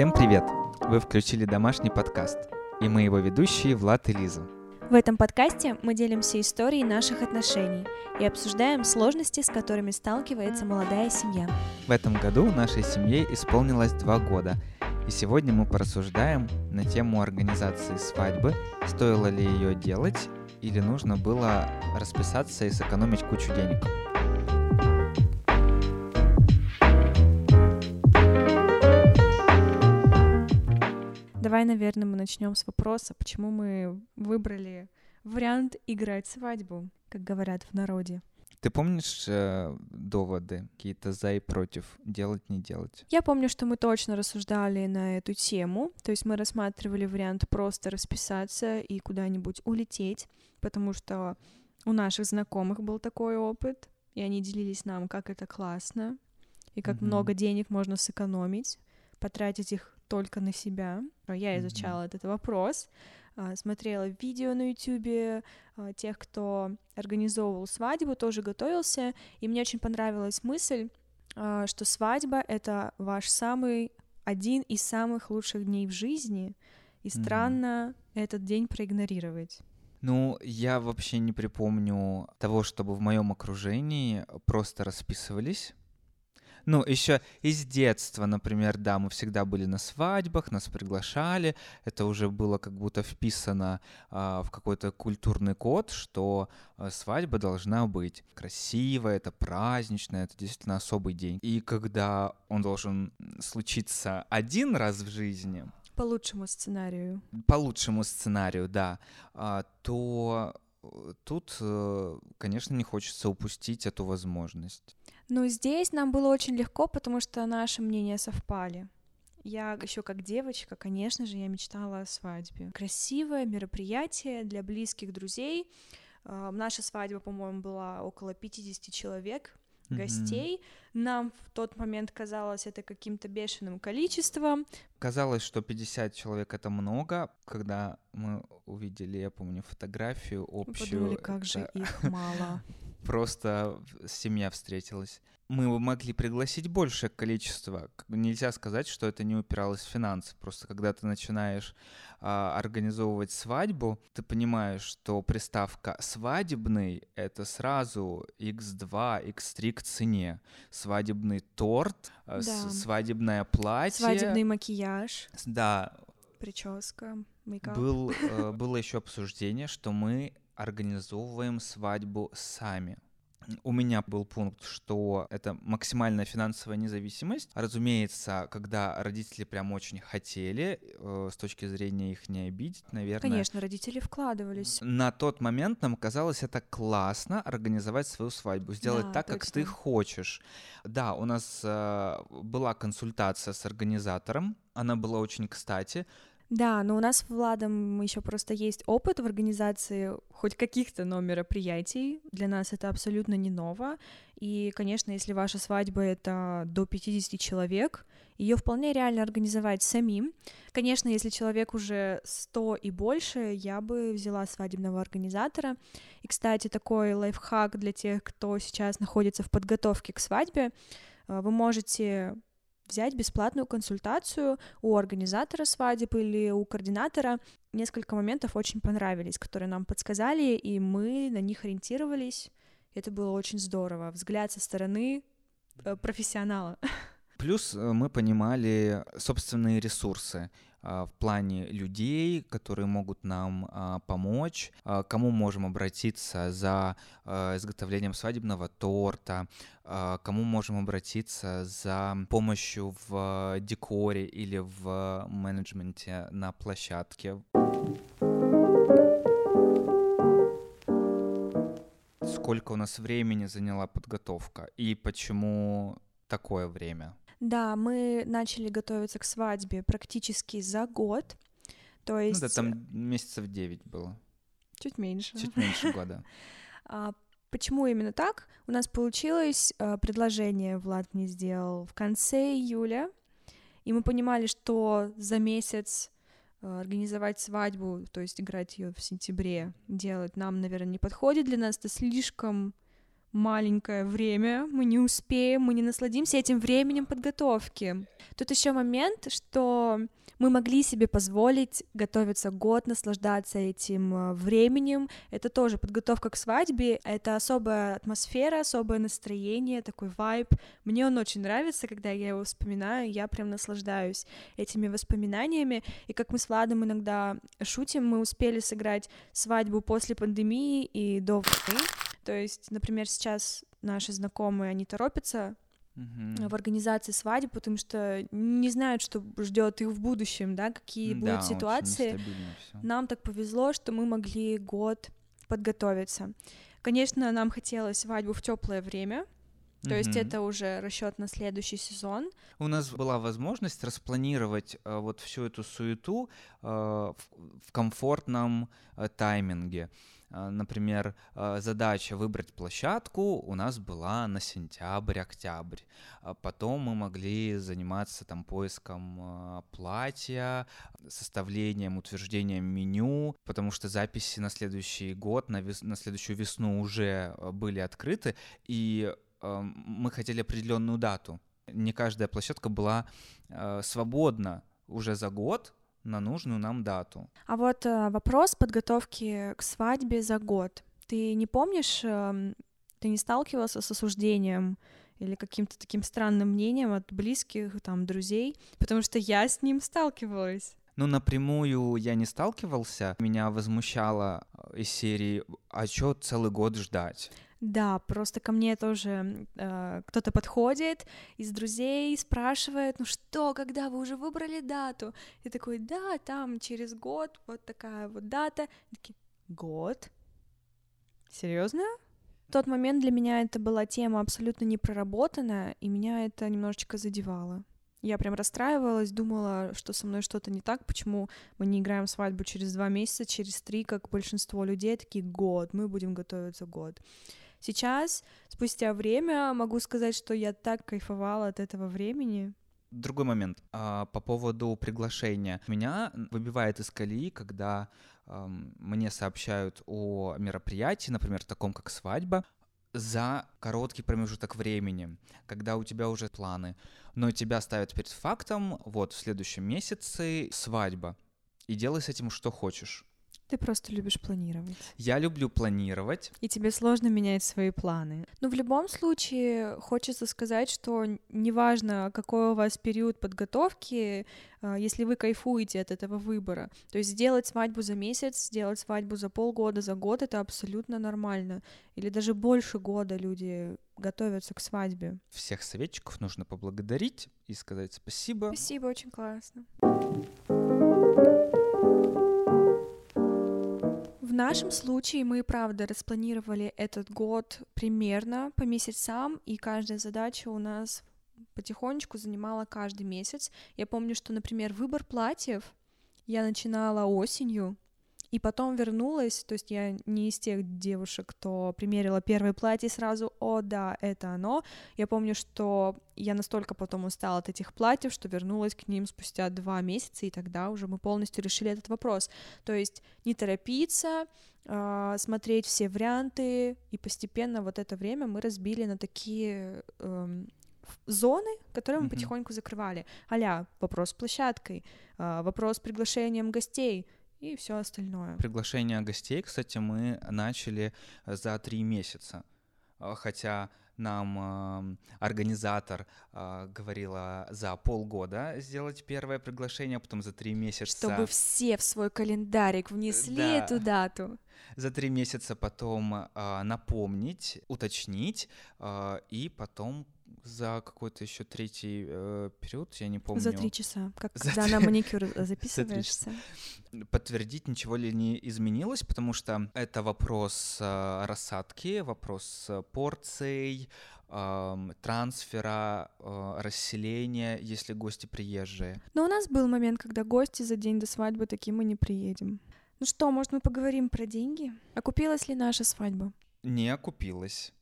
Всем привет! Вы включили домашний подкаст, и мы его ведущие Влад и Лиза. В этом подкасте мы делимся историей наших отношений и обсуждаем сложности, с которыми сталкивается молодая семья. В этом году нашей семье исполнилось два года, и сегодня мы порассуждаем на тему организации свадьбы, стоило ли ее делать или нужно было расписаться и сэкономить кучу денег. Давай, наверное, мы начнем с вопроса, почему мы выбрали вариант играть свадьбу, как говорят в народе. Ты помнишь э, доводы какие-то за и против, делать, не делать? Я помню, что мы точно рассуждали на эту тему, то есть мы рассматривали вариант просто расписаться и куда-нибудь улететь, потому что у наших знакомых был такой опыт, и они делились нам, как это классно, и как mm-hmm. много денег можно сэкономить, потратить их только на себя. Я изучала mm-hmm. этот вопрос, а, смотрела видео на YouTube а, тех, кто организовывал свадьбу, тоже готовился, и мне очень понравилась мысль, а, что свадьба — это ваш самый один из самых лучших дней в жизни, и странно mm-hmm. этот день проигнорировать. Ну, я вообще не припомню того, чтобы в моем окружении просто расписывались ну, еще из детства, например, да, мы всегда были на свадьбах, нас приглашали. Это уже было как будто вписано а, в какой-то культурный код, что а, свадьба должна быть красивая, это праздничная, это действительно особый день. И когда он должен случиться один раз в жизни, по лучшему сценарию. По лучшему сценарию, да. А, то э, тут, э, конечно, не хочется упустить эту возможность. Ну, здесь нам было очень легко, потому что наши мнения совпали. Я еще как девочка, конечно же, я мечтала о свадьбе. Красивое мероприятие для близких друзей. Наша свадьба, по-моему, была около 50 человек гостей. Mm-hmm. Нам в тот момент казалось это каким-то бешеным количеством. Казалось, что 50 человек это много, когда мы увидели, я помню, фотографию общую. Подумали, как же их мало. Просто семья встретилась. Мы могли пригласить большее количество. Нельзя сказать, что это не упиралось в финансы. Просто когда ты начинаешь а, организовывать свадьбу, ты понимаешь, что приставка свадебный это сразу x2, x3 к цене. Свадебный торт, а, да. свадебное платье. Свадебный макияж. Да. Прическа. Был, э, было еще обсуждение, что мы организовываем свадьбу сами. У меня был пункт, что это максимальная финансовая независимость. Разумеется, когда родители прям очень хотели, э, с точки зрения их не обидеть, наверное. Конечно, родители вкладывались. На тот момент нам казалось это классно организовать свою свадьбу, сделать да, так, точно. как ты хочешь. Да, у нас э, была консультация с организатором, она была очень кстати. Да, но у нас с Владом еще просто есть опыт в организации хоть каких-то но мероприятий. Для нас это абсолютно не ново. И, конечно, если ваша свадьба это до 50 человек, ее вполне реально организовать самим. Конечно, если человек уже 100 и больше, я бы взяла свадебного организатора. И, кстати, такой лайфхак для тех, кто сейчас находится в подготовке к свадьбе. Э, вы можете взять бесплатную консультацию у организатора свадеб или у координатора. Несколько моментов очень понравились, которые нам подсказали, и мы на них ориентировались. Это было очень здорово. Взгляд со стороны э, профессионала. Плюс э, мы понимали собственные ресурсы. А, в плане людей, которые могут нам а, помочь, а, кому можем обратиться за изготовлением свадебного торта, кому можем обратиться за помощью в декоре или в менеджменте на площадке. Сколько у нас времени заняла подготовка и почему такое время? Да, мы начали готовиться к свадьбе практически за год. То есть... Ну да, там месяцев 9 было. Чуть меньше. Чуть меньше года. А, почему именно так? У нас получилось а, предложение, Влад мне сделал в конце июля, и мы понимали, что за месяц а, организовать свадьбу, то есть играть ее в сентябре, делать нам, наверное, не подходит для нас, это слишком маленькое время, мы не успеем, мы не насладимся этим временем подготовки. Тут еще момент, что мы могли себе позволить готовиться год, наслаждаться этим э, временем. Это тоже подготовка к свадьбе, это особая атмосфера, особое настроение, такой вайб. Мне он очень нравится, когда я его вспоминаю, я прям наслаждаюсь этими воспоминаниями. И как мы с Владом иногда шутим, мы успели сыграть свадьбу после пандемии и до войны. То есть, например, сейчас наши знакомые, они торопятся в организации свадьбы, потому что не знают, что ждет их в будущем, да, какие Да, будут ситуации. Нам так повезло, что мы могли год подготовиться. Конечно, нам хотелось свадьбу в теплое время, то есть Мгм. это уже расчет на следующий сезон. У нас была возможность распланировать э, вот всю эту суету э, в, в комфортном э, тайминге. Э, например, э, задача выбрать площадку у нас была на сентябрь-октябрь. А потом мы могли заниматься там поиском платья, составлением, утверждением меню, потому что записи на следующий год, на, вес- на следующую весну уже были открыты, и мы хотели определенную дату. Не каждая площадка была свободна уже за год на нужную нам дату. А вот э, вопрос подготовки к свадьбе за год. Ты не помнишь, эм, ты не сталкивался с осуждением или каким-то таким странным мнением от близких, там, друзей? Потому что я с ним сталкивалась. Ну, напрямую я не сталкивался. Меня возмущало э, из серии «А чё целый год ждать?» Да, просто ко мне тоже э, кто-то подходит из друзей, спрашивает, ну что, когда вы уже выбрали дату? И такой, да, там через год вот такая вот дата. И такие, год? Серьезно? В тот момент для меня это была тема абсолютно не проработанная, и меня это немножечко задевало. Я прям расстраивалась, думала, что со мной что-то не так, почему мы не играем свадьбу через два месяца, через три, как большинство людей, такие год, мы будем готовиться год. Сейчас, спустя время, могу сказать, что я так кайфовала от этого времени. Другой момент. А, По поводу приглашения. Меня выбивает из колеи, когда мне сообщают о мероприятии, например, таком как свадьба, за короткий промежуток времени, когда у тебя уже планы, но тебя ставят перед фактом, вот в следующем месяце свадьба, и делай с этим что хочешь. Ты просто любишь планировать. Я люблю планировать, И тебе сложно менять свои планы. Но в любом случае хочется сказать, что неважно, какой у вас период подготовки, а, если вы кайфуете от этого выбора. То есть сделать свадьбу за месяц, сделать свадьбу за полгода, за год — это абсолютно нормально. Или даже больше года люди готовятся к свадьбе. всех советчиков нужно поблагодарить и сказать спасибо. Спасибо, очень классно. Нашем случае мы, правда, распланировали этот год примерно по месяцам, и каждая задача у нас потихонечку занимала каждый месяц. Я помню, что, например, выбор платьев я начинала осенью, и потом вернулась, то есть я не из тех девушек, кто примерила первое платье и сразу, о, да, это оно. Я помню, что я настолько потом устала от этих платьев, что вернулась к ним спустя два месяца, и тогда уже мы полностью решили этот вопрос. То есть не торопиться, а, смотреть все варианты, и постепенно вот это время мы разбили на такие эм, зоны, которые мы Мгм. потихоньку закрывали. Аля, вопрос с площадкой, а, вопрос с приглашением гостей и все остальное. Приглашение гостей, кстати, мы начали э, за три месяца. А, Хотя нам ам, организатор а, говорила за полгода сделать первое приглашение, а потом за три месяца. Чтобы все в свой календарик внесли Да. эту дату. За три месяца потом а, напомнить, уточнить, а, и потом за какой-то еще третий э, период, я не помню. За три часа, как За когда на маникюр записываешься. подтвердить, ничего ли не изменилось, потому что это вопрос э, рассадки, вопрос э, порций, ам, трансфера, э, расселения, если гости приезжие. Но у нас был момент, когда гости за день до свадьбы такие мы не приедем. Ну что, может, мы поговорим про деньги? Окупилась ли наша свадьба? Не окупилось.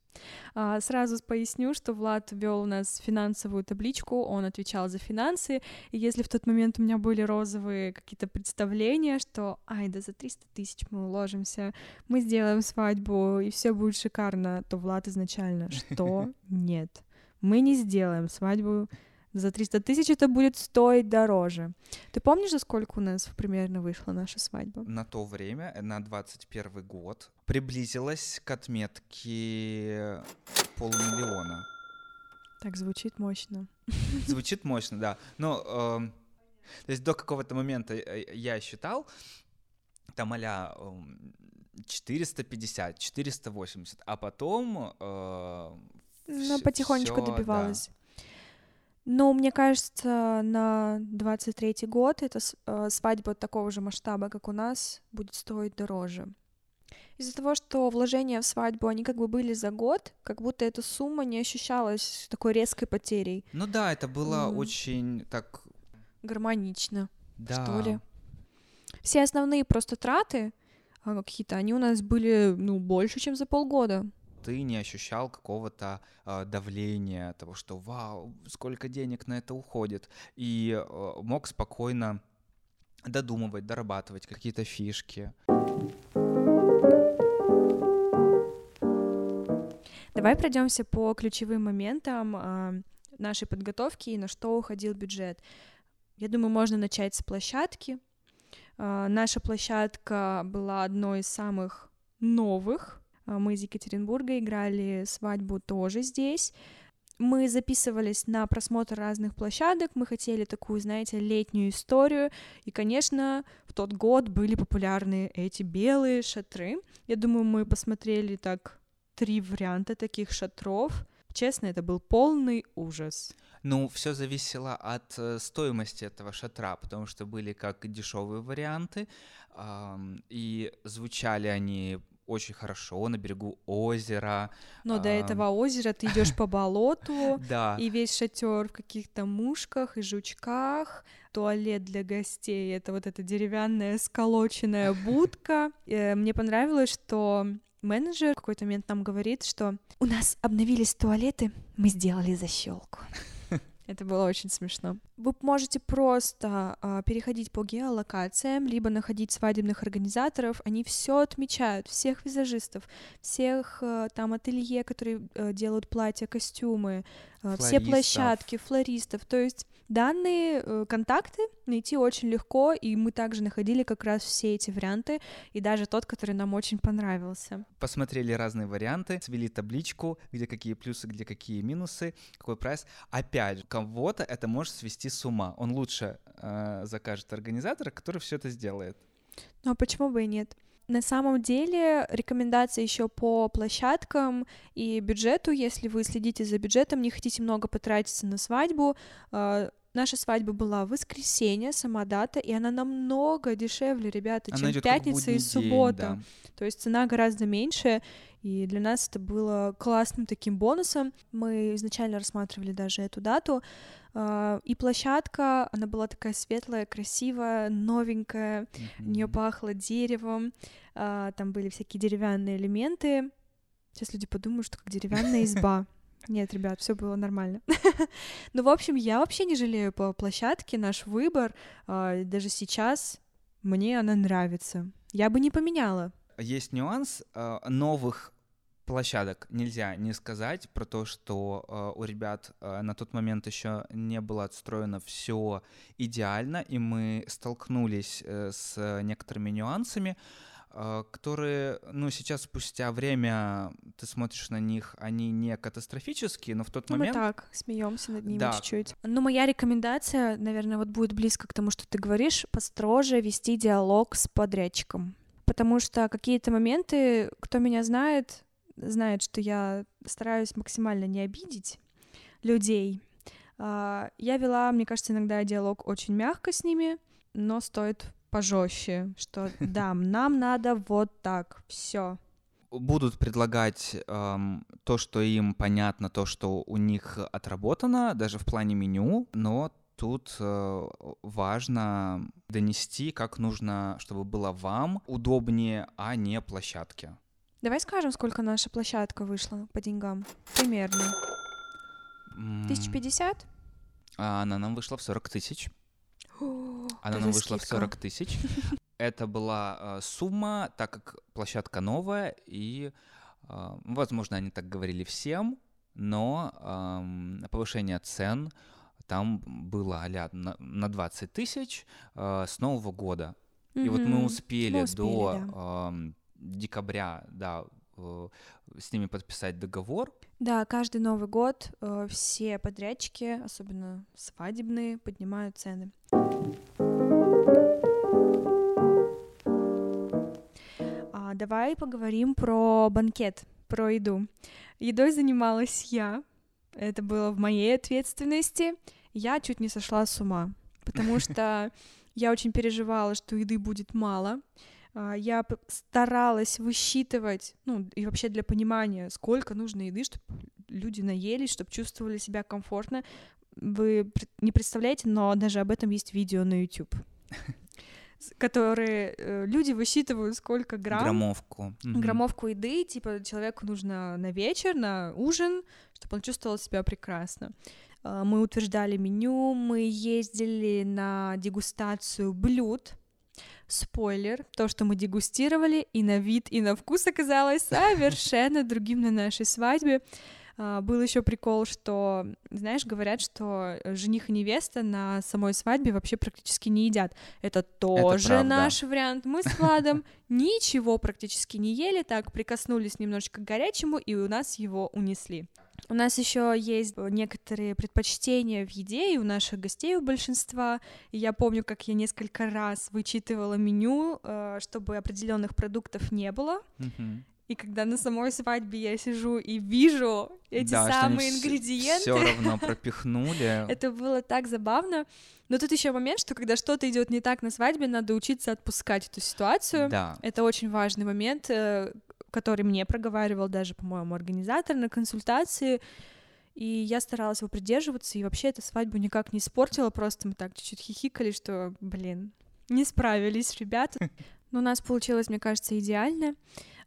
А, сразу поясню, что Влад вел у нас финансовую табличку, он отвечал за финансы, и если в тот момент у меня были розовые какие-то представления, что, ай, да за 300 тысяч мы уложимся, мы сделаем свадьбу, и все будет шикарно, то Влад изначально, что? Нет, мы не сделаем свадьбу за 300 тысяч это будет стоить дороже. Ты помнишь, за сколько у нас примерно вышла наша свадьба? На то время, на 21 год, приблизилась к отметке полумиллиона. Так звучит мощно. Звучит мощно, да. Но э, то есть до какого-то момента э, я считал, там а 450, 480, а потом... Э, ну, потихонечку всё, добивалась. Но мне кажется, на 23-й год эта э, свадьба такого же масштаба, как у нас, будет стоить дороже. Из-за того, что вложения в свадьбу, они как бы были за год, как будто эта сумма не ощущалась такой резкой потерей. Ну да, это было mm. очень так... Гармонично, да. что ли. Все основные просто траты а, какие-то, они у нас были, ну, больше, чем за полгода ты не ощущал какого-то э, давления, того, что вау, сколько денег на это уходит, и э, мог спокойно додумывать, дорабатывать какие-то фишки. Давай пройдемся по ключевым моментам э, нашей подготовки и на что уходил бюджет. Я думаю, можно начать с площадки. Э, наша площадка была одной из самых новых мы из Екатеринбурга играли свадьбу тоже здесь. Мы записывались на просмотр разных площадок, мы хотели такую, знаете, летнюю историю, и, конечно, в тот год были популярны эти белые шатры. Я думаю, мы посмотрели так три варианта таких шатров. Честно, это был полный ужас. Ну, все зависело от э, стоимости этого шатра, потому что были как дешевые варианты, и звучали они очень хорошо на берегу озера. Но а... до этого озера ты идешь по болоту, да. и весь шатер в каких-то мушках и жучках, туалет для гостей, это вот эта деревянная сколоченная будка. Э, мне понравилось, что менеджер в какой-то момент нам говорит, что у нас обновились туалеты, мы сделали защелку. Это было очень смешно. Вы можете просто э, переходить по геолокациям, либо находить свадебных организаторов. Они все отмечают, всех визажистов, всех э, там ателье, которые э, делают платья, костюмы, э, все площадки, флористов. То есть Данные э, контакты найти очень легко, и мы также находили как раз все эти варианты, и даже тот, который нам очень понравился. Посмотрели разные варианты, свели табличку, где какие плюсы, где какие минусы, какой прайс. Опять же, кого-то это может свести с ума. Он лучше э, закажет организатора, который все это сделает. Ну а почему бы и нет? На самом деле рекомендации еще по площадкам и бюджету, если вы следите за бюджетом, не хотите много потратиться на свадьбу, э, Наша свадьба была в воскресенье, сама дата, и она намного дешевле, ребята, она чем пятница и суббота. День, да. То есть цена гораздо меньше, и для нас это было классным таким бонусом. Мы изначально рассматривали даже эту дату, а, и площадка, она была такая светлая, красивая, новенькая, mm-hmm. у нее пахло деревом, а, там были всякие деревянные элементы. Сейчас люди подумают, что как деревянная изба. Нет, ребят, все было нормально. ну, в общем, я вообще не жалею по площадке, наш выбор. А, даже сейчас мне она нравится. Я бы не поменяла. Есть нюанс а, новых площадок нельзя не сказать про то, что э, у ребят на тот момент еще не было отстроено все идеально, и мы столкнулись э, с некоторыми нюансами. А, которые, ну, сейчас спустя время ты смотришь на них, они не катастрофические, но в тот ну, момент... Мы так смеемся над ними да. чуть-чуть. Ну, моя рекомендация, наверное, вот будет близко к тому, что ты говоришь, построже вести диалог с подрядчиком. Потому что какие-то моменты, кто меня знает, знает, что я стараюсь максимально не обидеть людей. А, я вела, мне кажется, иногда диалог очень мягко с ними, но стоит пожестче, что да, нам надо вот так, все. Будут предлагать эм, то, что им понятно, то, что у них отработано, даже в плане меню, но тут э, важно донести, как нужно, чтобы было вам удобнее, а не площадке. Давай скажем, сколько наша площадка вышла по деньгам. Примерно. М, 1050? а Она нам вышла в 40 тысяч. Она нам вышла в скидка. 40 тысяч. Это была э, сумма, так как площадка новая, и, э, возможно, они так говорили всем, но эм, повышение цен там было а на, на 20 тысяч э, с Нового года. И вот мы успели, до эм, декабря, да, с ними подписать договор. Да, каждый Новый год э, все подрядчики, особенно свадебные, поднимают цены. А, давай поговорим про банкет, про еду. Едой занималась я. Это было в моей ответственности. Я чуть не сошла с ума, потому что я очень переживала, что еды будет мало. А, Я старалась высчитывать, ну и вообще для понимания, сколько нужно еды, чтобы люди наелись, чтобы чувствовали себя комфортно. Вы не представляете, но даже об этом есть видео на YouTube, которые э, люди высчитывают, сколько грамм, Граммовку. Мгм. граммовку еды, типа человеку нужно на вечер, на ужин, чтобы он чувствовал себя прекрасно. А, Мы утверждали меню, мы ездили на дегустацию блюд. Спойлер, то, что мы дегустировали, и на вид, и на вкус оказалось совершенно другим на нашей свадьбе. А, Был еще прикол, что, знаешь, говорят, что жених и невеста на самой свадьбе вообще практически не едят. Это тоже правда. наш вариант. Мы с Владом ничего практически не ели, так прикоснулись немножечко к горячему, и у нас его унесли. У нас еще есть некоторые предпочтения в еде, и у наших гостей у большинства. И я помню, как я несколько раз вычитывала меню, э, чтобы определенных продуктов не было. Мгм. И когда на самой свадьбе я сижу и вижу эти Да, самые ингредиенты, Все равно пропихнули. это было так забавно. Но тут еще момент, что когда что-то идет не так на свадьбе, надо учиться отпускать эту ситуацию. Да. Это очень важный момент, э, который мне проговаривал даже, по-моему, организатор на консультации. И я старалась его придерживаться, и вообще эта свадьбу никак не испортила, просто мы так чуть-чуть хихикали, что, блин, не справились ребята. Но у нас получилось, мне кажется, идеально.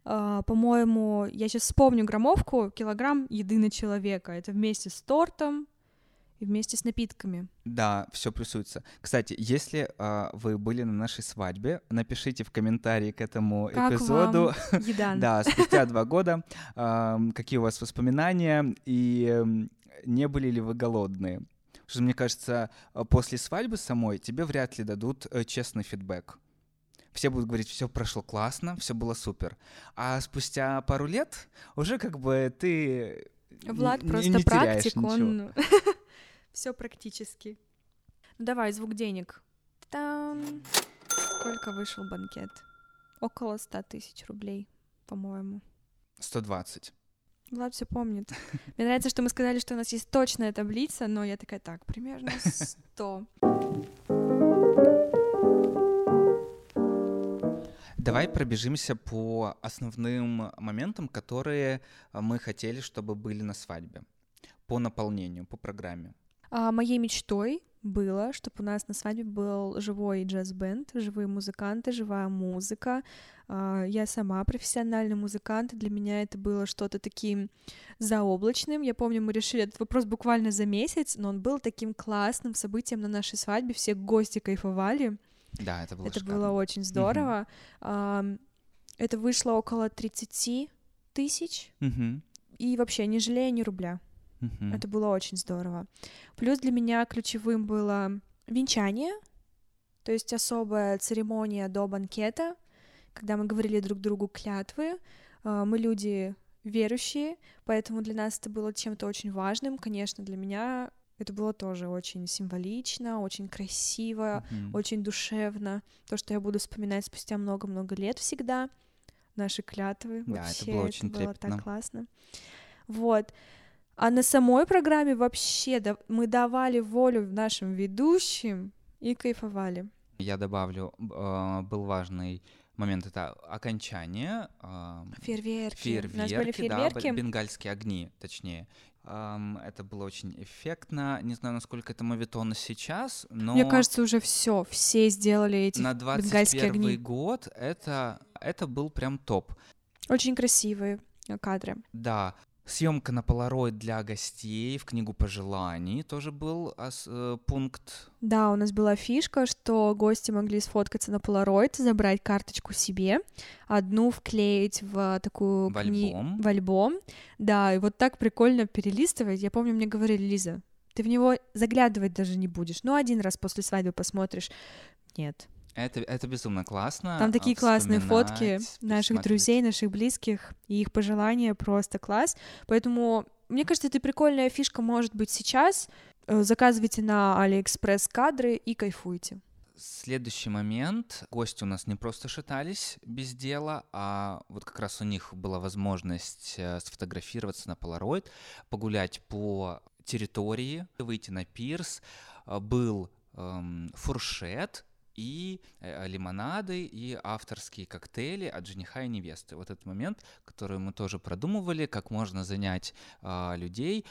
А, По-моему, я сейчас вспомню граммовку, килограмм еды на человека. Это вместе с тортом и вместе с напитками. Да, все плюсуется. Кстати, если а, вы были на нашей свадьбе, напишите в комментарии к этому Как эпизоду. Еда. Да, спустя два года, ам, какие у вас воспоминания и не были ли вы голодные? Потому что, мне кажется, после свадьбы самой тебе вряд ли дадут э, честный фидбэк. Все будут говорить, все прошло классно, все было супер. А спустя пару лет уже как бы ты Влад не- просто не практик, ничего. он все практически. Ну, Давай, звук денег. Там сколько вышел банкет? Около 100 тысяч рублей, по-моему. 120. Влад все помнит. Мне нравится, что мы сказали, что у нас есть точная таблица, но я такая, так, примерно 100. Давай пробежимся по основным моментам, которые а, мы хотели, чтобы были на свадьбе. По наполнению, по программе. А моей мечтой было, чтобы у нас на свадьбе был живой джаз-бенд, живые музыканты, живая музыка. А, Я сама профессиональный музыкант, и для меня это было что-то таким заоблачным. Я помню, мы решили этот вопрос буквально за месяц, но он был таким классным событием на нашей свадьбе, все гости кайфовали. Да, это было это шикарно. было очень здорово. Ам, Это вышло около 30 тысяч, Мгм, и вообще не жалею ни рубля. мгм. Это было очень здорово. Плюс для меня ключевым было венчание, то есть особая церемония до банкета, когда мы говорили друг другу клятвы. А, Мы люди верующие, поэтому для нас это было чем-то очень важным. Конечно, для меня это было тоже очень символично, очень красиво, Мгм. очень душевно. То, что я буду вспоминать спустя много-много лет всегда. Наши клятвы. Да, это Вообще, было очень было трепетно. так классно. Вот. А на самой программе вообще да- мы давали волю нашим ведущим и кайфовали. Я добавлю, а, был важный момент, это окончание. а, Фейерверки. У нас были Фейерверки, да, фейерверки. бенгальские огни, точнее. Это было очень эффектно. Не знаю, насколько это мавитоно сейчас, но Мне кажется, уже все, все сделали эти на бенгальские 21 огни. год это, это был прям топ. Очень красивые кадры. Да, Съемка на полароид для гостей в книгу пожеланий тоже был э, пункт. Да, у нас была фишка, что гости могли сфоткаться на полароид, забрать карточку себе, одну вклеить в такую в кни... альбом. в альбом. Да, и вот так прикольно перелистывать. Я помню, мне говорили, Лиза, ты в него заглядывать даже не будешь. Ну, один раз после свадьбы посмотришь. Нет, это, это безумно классно. Там такие классные фотки наших смотреть. друзей, наших близких, и их пожелания просто класс. Поэтому, мне кажется, это прикольная фишка может быть сейчас. Э, заказывайте на Алиэкспресс кадры и кайфуйте. Следующий момент. Гости у нас не просто шатались без дела, а вот как раз у них была возможность э, сфотографироваться на Polaroid, погулять по территории, выйти на пирс. Э, был эм, фуршет, и э, лимонады, и авторские коктейли от жениха и невесты. Вот этот момент, который мы тоже продумывали, как можно занять э, людей.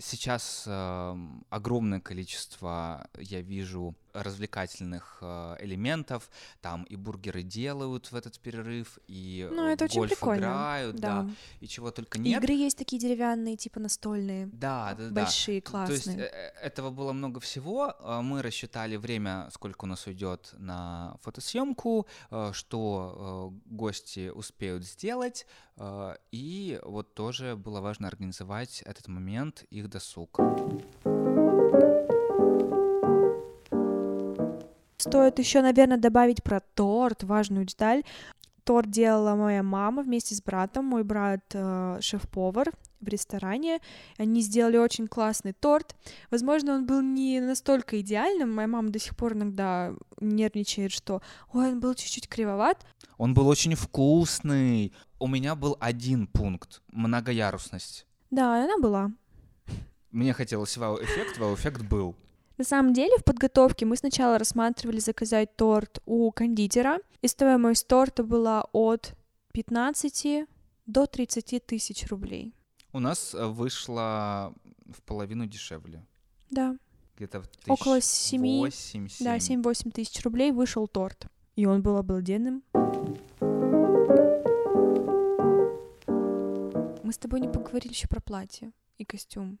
Сейчас э, огромное количество, я вижу, развлекательных э, элементов. Там и бургеры делают в этот перерыв, и ну, это гольф очень прикольно. играют, да. да, и чего только нет. Игры есть такие деревянные, типа настольные. Да, да, большие, да. классные. То есть э, этого было много всего. А мы рассчитали время, сколько у нас уйдет на фотосъемку, э, что гости успеют сделать, и вот тоже было важно организовать этот момент их досуг. Стоит еще, наверное, добавить про торт, важную деталь. Торт делала моя мама вместе с братом. Мой брат э, шеф-повар в ресторане. Они сделали очень классный торт. Возможно, он был не настолько идеальным. Моя мама до сих пор иногда нервничает, что ой, он был чуть-чуть кривоват. Он был очень вкусный. У меня был один пункт — многоярусность. Да, она была. Мне хотелось вау-эффект, вау-эффект был. На самом деле в подготовке мы сначала рассматривали заказать торт у кондитера, и стоимость торта была от 15 до 30 тысяч рублей. У нас э, вышло в половину дешевле. Да. Где-то в Около 7, 8, 7. Да, 7-8 тысяч рублей вышел торт. И он был обалденным. Мы с тобой не поговорили еще про платье и костюм.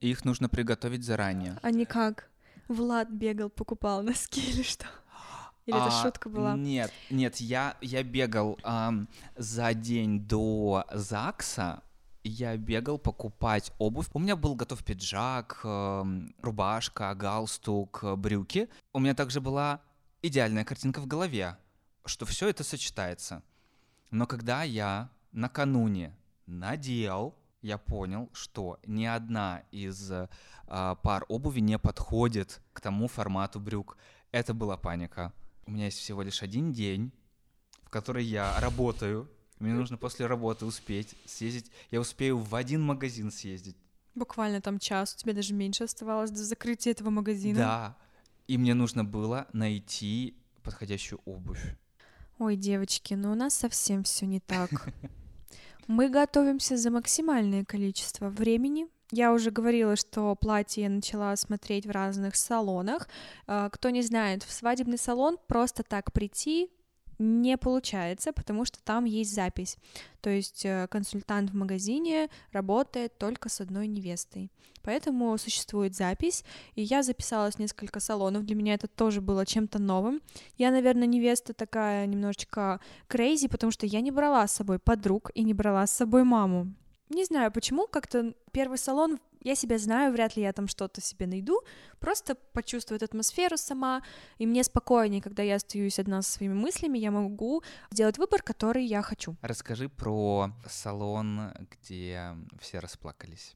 их нужно приготовить заранее. А не как? Влад бегал, покупал носки или что? Или а, это шутка была? Нет, нет, я, я бегал эм, за день до ЗАГСа, я бегал покупать обувь. У меня был готов пиджак, э, рубашка, галстук, брюки. У меня также была идеальная картинка в голове, что все это сочетается. Но когда я накануне надел я понял, что ни одна из пар обуви не подходит к тому формату брюк. Это была паника. У меня есть всего лишь один день, в который я работаю. Мне нужно после работы успеть съездить. Я успею в один магазин съездить. Буквально там час, у тебя даже меньше оставалось до закрытия этого магазина. Да. И мне нужно было найти подходящую обувь. Ой, девочки, ну у нас совсем все не так. Мы готовимся за максимальное количество времени. Я уже говорила, что платье я начала смотреть в разных салонах. А, кто не знает, в свадебный салон просто так прийти, не получается, потому что там есть запись. То есть э, консультант в магазине работает только с одной невестой. Поэтому существует запись, и я записалась в несколько салонов. Для меня это тоже было чем-то новым. Я, наверное, невеста такая немножечко крейзи, потому что я не брала с собой подруг и не брала с собой маму. Не знаю почему, как-то первый салон я себя знаю, вряд ли я там что-то себе найду, просто почувствую эту атмосферу сама, и мне спокойнее, когда я остаюсь одна со своими мыслями, я могу сделать выбор, который я хочу. Расскажи про салон, где все расплакались.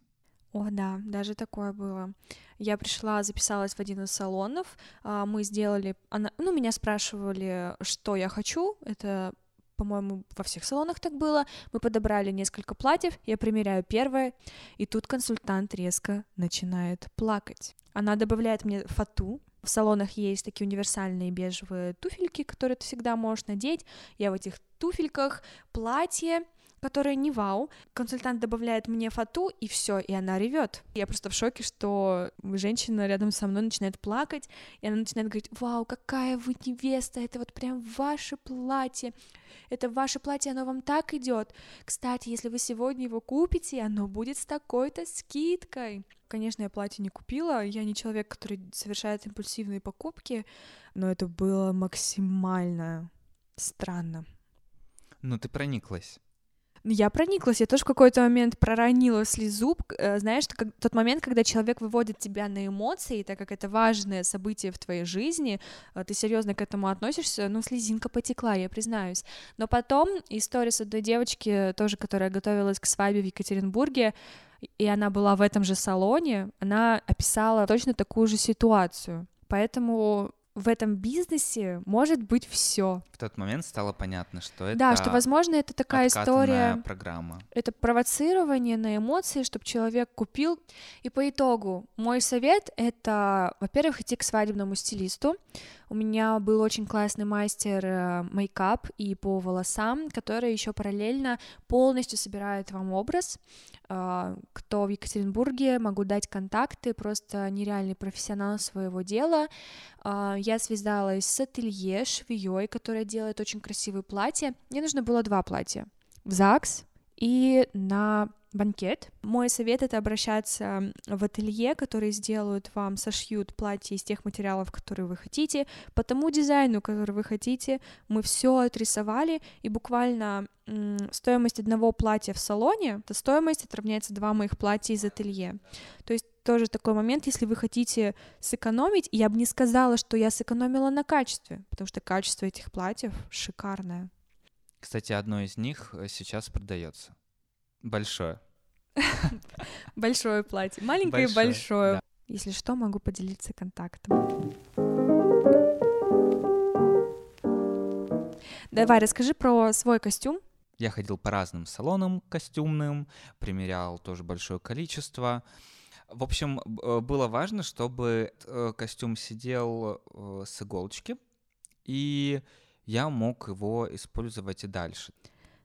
О, да, даже такое было. Я пришла, записалась в один из салонов, а, мы сделали, она, ну, меня спрашивали, что я хочу, это по-моему, во всех салонах так было. Мы подобрали несколько платьев, я примеряю первое, и тут консультант резко начинает плакать. Она добавляет мне фату. В салонах есть такие универсальные бежевые туфельки, которые ты всегда можешь надеть. Я в этих туфельках, платье, которая не вау. Консультант добавляет мне фату, и все, и она ревет. Я просто в шоке, что женщина рядом со мной начинает плакать, и она начинает говорить, вау, какая вы невеста, это вот прям ваше платье, это ваше платье, оно вам так идет. Кстати, если вы сегодня его купите, оно будет с такой-то скидкой. Конечно, я платье не купила, я не человек, который совершает импульсивные покупки, но это было максимально странно. Ну, ты прониклась. Я прониклась, я тоже в какой-то момент проронила слезу, э, знаешь, как, тот момент, когда человек выводит тебя на эмоции, так как это важное событие в твоей жизни, э, ты серьезно к этому относишься, ну, слезинка потекла, я признаюсь. Но потом история с одной девочки, тоже, которая готовилась к свадьбе в Екатеринбурге, и она была в этом же салоне, она описала точно такую же ситуацию. Поэтому в этом бизнесе может быть все. В тот момент стало понятно, что это да, что возможно это такая история, программа. Это провоцирование на эмоции, чтобы человек купил. И по итогу мой совет это, во-первых, идти к свадебному стилисту. У меня был очень классный мастер э, мейкап и по волосам, который еще параллельно полностью собирает вам образ. А, кто в Екатеринбурге, могу дать контакты, просто нереальный профессионал своего дела. А, я связалась с ателье, швеей, которая делает очень красивые платья. Мне нужно было два платья в ЗАГС и на банкет. Мой совет — это обращаться в ателье, которые сделают вам, сошьют платье из тех материалов, которые вы хотите, по тому дизайну, который вы хотите. Мы все отрисовали, и буквально стоимость одного платья в салоне, то стоимость отравняется два моих платья из ателье. То есть тоже такой момент, если вы хотите сэкономить, я бы не сказала, что я сэкономила на качестве, потому что качество этих платьев шикарное. Кстати, одно из них э, сейчас продается. Большое. Большое платье. Маленькое и большое. Если что, могу поделиться контактом. Давай, расскажи про свой костюм. Я ходил по разным салонам костюмным, примерял тоже большое количество. В общем, э, было важно, чтобы э, костюм сидел с иголочки, и я мог его использовать и дальше.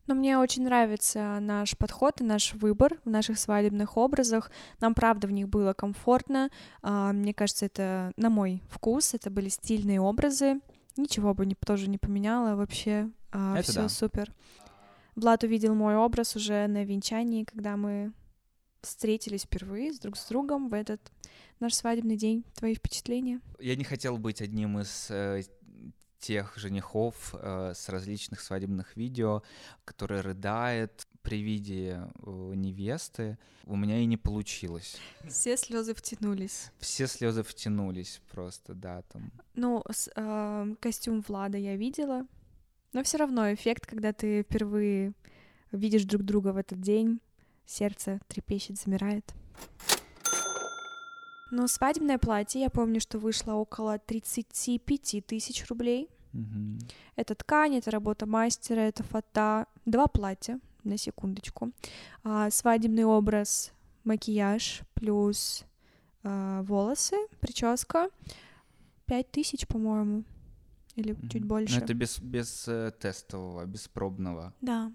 Но мне очень нравится наш подход и наш выбор в наших свадебных образах. Нам, правда, в них было комфортно. А, мне кажется, это на мой вкус. Это были стильные образы. Ничего бы не, тоже не поменяла вообще. А, Все да. супер. Влад увидел мой образ уже на венчании, когда мы встретились впервые с друг с другом в этот наш свадебный день. Твои впечатления? Я не хотел быть одним из э, тех женихов э, с различных свадебных видео, который рыдает при виде э, невесты, у меня и не получилось. Все слезы втянулись. Все слезы втянулись просто, да, там. Ну, с, э, костюм Влада я видела, но все равно эффект, когда ты впервые видишь друг друга в этот день, сердце трепещет, замирает. Но свадебное платье, я помню, что вышло около 35 тысяч рублей. Угу. Это ткань, это работа мастера, это фото. Два платья, на секундочку. А, свадебный образ, макияж плюс а, волосы, прическа. Пять тысяч, по-моему, или угу. чуть больше. Но это без, без э, тестового, без пробного. Да,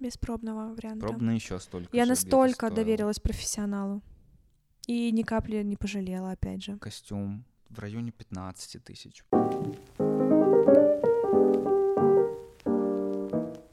без пробного варианта. Пробно еще столько. Я настолько доверилась профессионалу. И ни капли не пожалела, опять же. Костюм в районе 15 тысяч.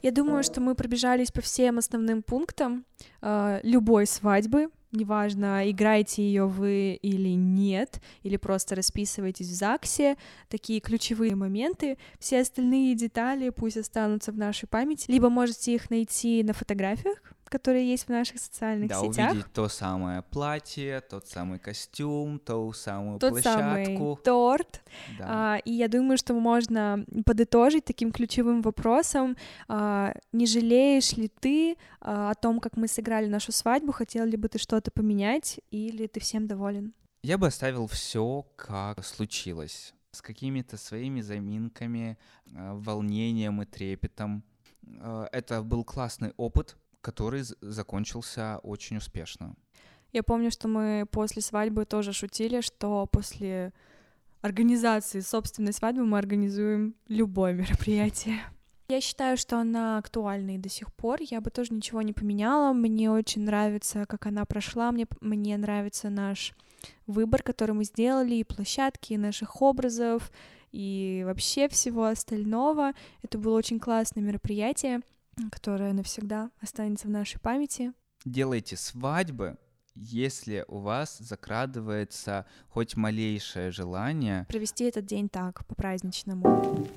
Я думаю, что мы пробежались по всем основным пунктам э, любой свадьбы. Неважно, играете ее вы или нет, или просто расписываетесь в ЗАГСе, такие ключевые моменты. Все остальные детали пусть останутся в нашей памяти, либо можете их найти на фотографиях, которые есть в наших социальных да, сетях. увидеть то самое платье, тот самый костюм, ту самую тот площадку. самый торт. Да. А, и я думаю, что можно подытожить таким ключевым вопросом, а, не жалеешь ли ты а, о том, как мы сыграли нашу свадьбу, хотел ли бы ты что-то поменять, или ты всем доволен? Я бы оставил все, как случилось, с какими-то своими заминками, волнением и трепетом. Это был классный опыт, который закончился очень успешно. Я помню, что мы после свадьбы тоже шутили, что после организации собственной свадьбы мы организуем любое мероприятие. Я считаю, что она актуальна и до сих пор. Я бы тоже ничего не поменяла. Мне очень нравится, как она прошла. Мне, мне нравится наш выбор, который мы сделали, и площадки, и наших образов, и вообще всего остального. Это было очень классное мероприятие, которое навсегда останется в нашей памяти. Делайте свадьбы, если у вас закрадывается хоть малейшее желание провести этот день так, по-праздничному.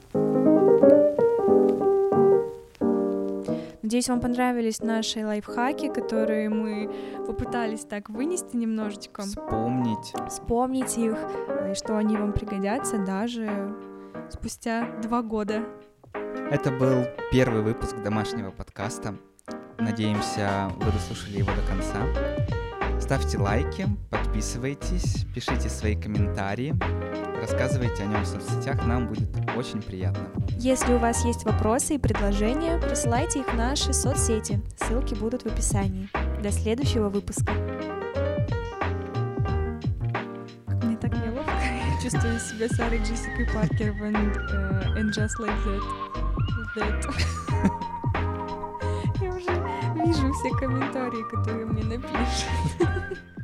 Надеюсь, вам понравились наши лайфхаки, которые мы попытались так вынести немножечко. Вспомнить. Вспомнить их, и что они вам пригодятся даже спустя два года. Это был первый выпуск домашнего подкаста. Надеемся, вы дослушали его до конца. Ставьте лайки, подписывайтесь, пишите свои комментарии, рассказывайте о нем в соцсетях, нам будет очень приятно. Если у вас есть вопросы и предложения, присылайте их в наши соцсети, ссылки будут в описании. До следующего выпуска. Чувствую себя Сарой Джессикой Паркер and, uh, and Just Like That. that. вижу все комментарии, которые мне напишут.